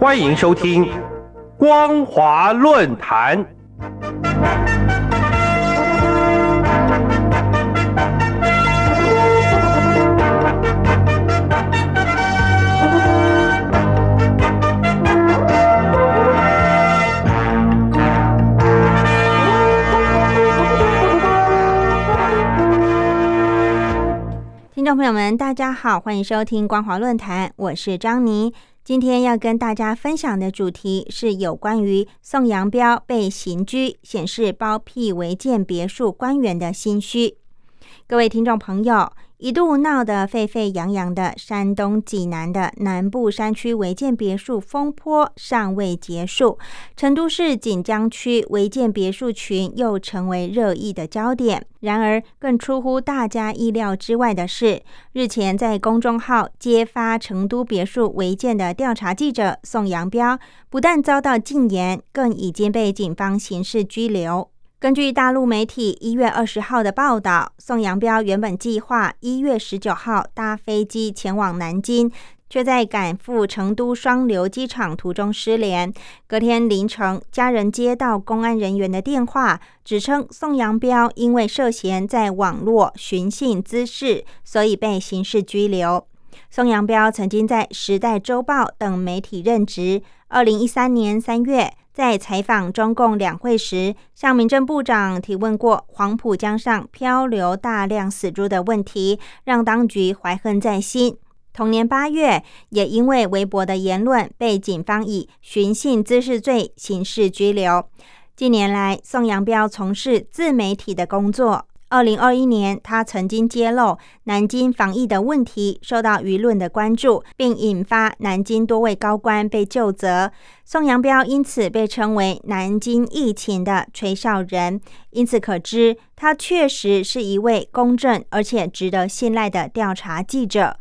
欢迎收听《光华论坛》。听众朋友们，大家好，欢迎收听光华论坛，我是张妮。今天要跟大家分享的主题是有关于宋阳彪被刑拘，显示包庇违建别墅官员的心虚。各位听众朋友。一度闹得沸沸扬扬的山东济南的南部山区违建别墅风波尚未结束，成都市锦江区违建别墅群又成为热议的焦点。然而，更出乎大家意料之外的是，日前在公众号揭发成都别墅违建的调查记者宋阳标，不但遭到禁言，更已经被警方刑事拘留。根据大陆媒体一月二十号的报道，宋阳彪原本计划一月十九号搭飞机前往南京，却在赶赴成都双流机场途中失联。隔天凌晨，家人接到公安人员的电话，指称宋阳彪因为涉嫌在网络寻衅滋事，所以被刑事拘留。宋阳彪曾经在《时代周报》等媒体任职。二零一三年三月。在采访中共两会时，向民政部长提问过黄浦江上漂流大量死猪的问题，让当局怀恨在心。同年八月，也因为微博的言论，被警方以寻衅滋事罪刑事拘留。近年来，宋阳彪从事自媒体的工作。二零二一年，他曾经揭露南京防疫的问题，受到舆论的关注，并引发南京多位高官被就责。宋阳标因此被称为南京疫情的吹哨人。因此可知，他确实是一位公正而且值得信赖的调查记者。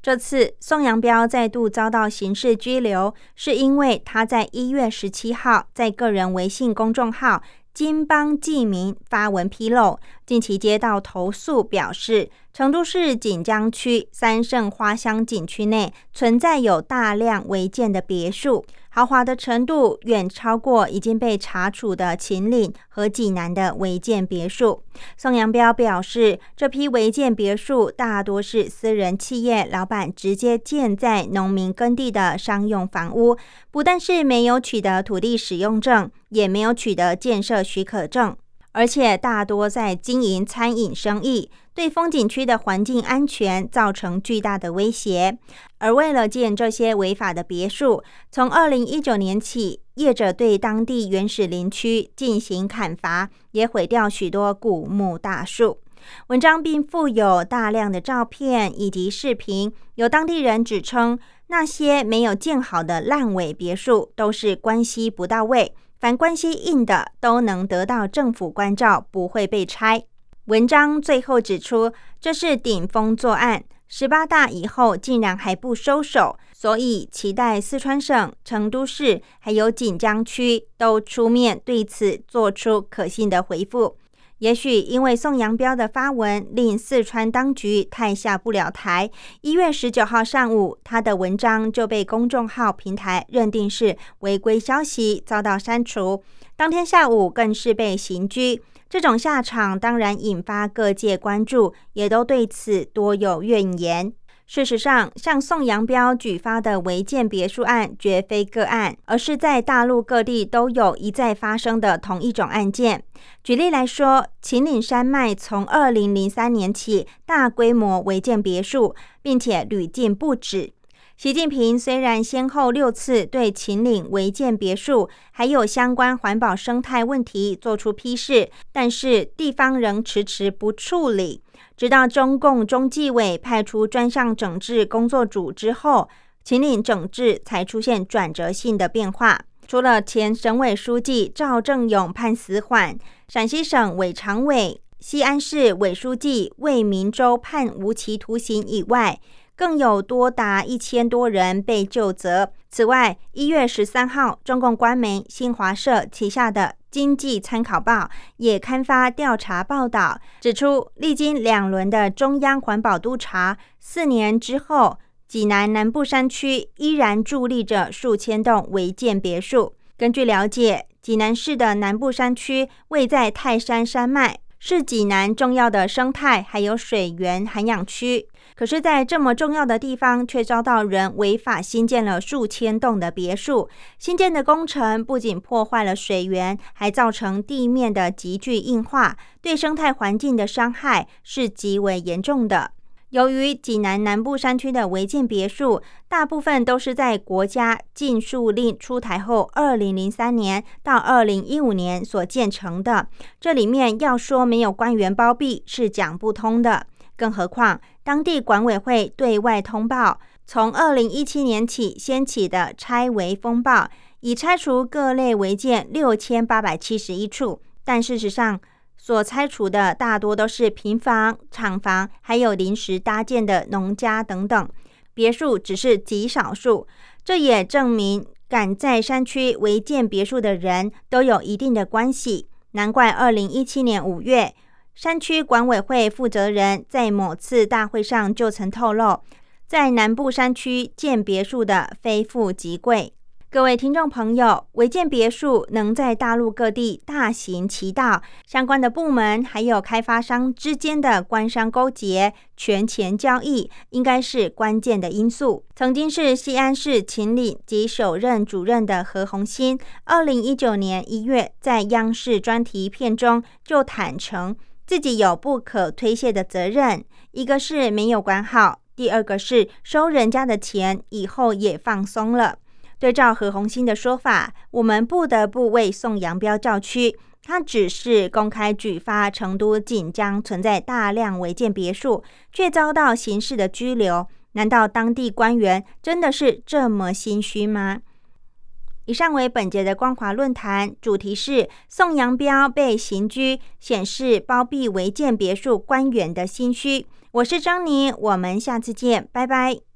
这次宋阳标再度遭到刑事拘留，是因为他在一月十七号在个人微信公众号。金邦记名发文披露，近期接到投诉，表示成都市锦江区三圣花乡景区内存在有大量违建的别墅。豪华的程度远超过已经被查处的秦岭和济南的违建别墅。宋阳彪表示，这批违建别墅大多是私人企业老板直接建在农民耕地的商用房屋，不但是没有取得土地使用证，也没有取得建设许可证。而且大多在经营餐饮生意，对风景区的环境安全造成巨大的威胁。而为了建这些违法的别墅，从二零一九年起，业者对当地原始林区进行砍伐，也毁掉许多古木大树。文章并附有大量的照片以及视频，有当地人指称，那些没有建好的烂尾别墅都是关系不到位。凡关系硬的都能得到政府关照，不会被拆。文章最后指出，这是顶风作案，十八大以后竟然还不收手，所以期待四川省、成都市还有锦江区都出面对此做出可信的回复。也许因为宋阳彪的发文令四川当局太下不了台，一月十九号上午，他的文章就被公众号平台认定是违规消息，遭到删除。当天下午更是被刑拘，这种下场当然引发各界关注，也都对此多有怨言。事实上，向宋阳标举发的违建别墅案绝非个案，而是在大陆各地都有一再发生的同一种案件。举例来说，秦岭山脉从二零零三年起大规模违建别墅，并且屡禁不止。习近平虽然先后六次对秦岭违建别墅还有相关环保生态问题作出批示，但是地方仍迟迟不处理。直到中共中纪委派出专项整治工作组之后，秦岭整治才出现转折性的变化。除了前省委书记赵正永判死缓，陕西省委常委、西安市委书记魏明洲判无期徒刑以外，更有多达一千多人被就责。此外，一月十三号，中共官媒新华社旗下的《经济参考报》也刊发调查报道，指出，历经两轮的中央环保督察，四年之后，济南南部山区依然伫立着数千栋违建别墅。根据了解，济南市的南部山区位在泰山山脉，是济南重要的生态还有水源涵养区。可是，在这么重要的地方，却遭到人违法新建了数千栋的别墅。新建的工程不仅破坏了水源，还造成地面的急剧硬化，对生态环境的伤害是极为严重的。由于济南南部山区的违建别墅，大部分都是在国家禁树令出台后，二零零三年到二零一五年所建成的，这里面要说没有官员包庇，是讲不通的。更何况，当地管委会对外通报，从二零一七年起掀起的拆违风暴，已拆除各类违建六千八百七十一处。但事实上，所拆除的大多都是平房、厂房，还有临时搭建的农家等等，别墅只是极少数。这也证明，敢在山区违建别墅的人都有一定的关系。难怪二零一七年五月。山区管委会负责人在某次大会上就曾透露，在南部山区建别墅的非富即贵。各位听众朋友，违建别墅能在大陆各地大行其道，相关的部门还有开发商之间的官商勾结、权钱交易，应该是关键的因素。曾经是西安市秦岭及首任主任的何鸿燊，二零一九年一月在央视专题片中就坦诚。自己有不可推卸的责任，一个是没有管好，第二个是收人家的钱以后也放松了。对照何鸿燊的说法，我们不得不为宋阳标叫屈。他只是公开举发成都锦江存在大量违建别墅，却遭到刑事的拘留。难道当地官员真的是这么心虚吗？以上为本节的光华论坛，主题是宋阳标被刑拘，显示包庇违建别墅官员的心虚。我是张妮，我们下次见，拜拜。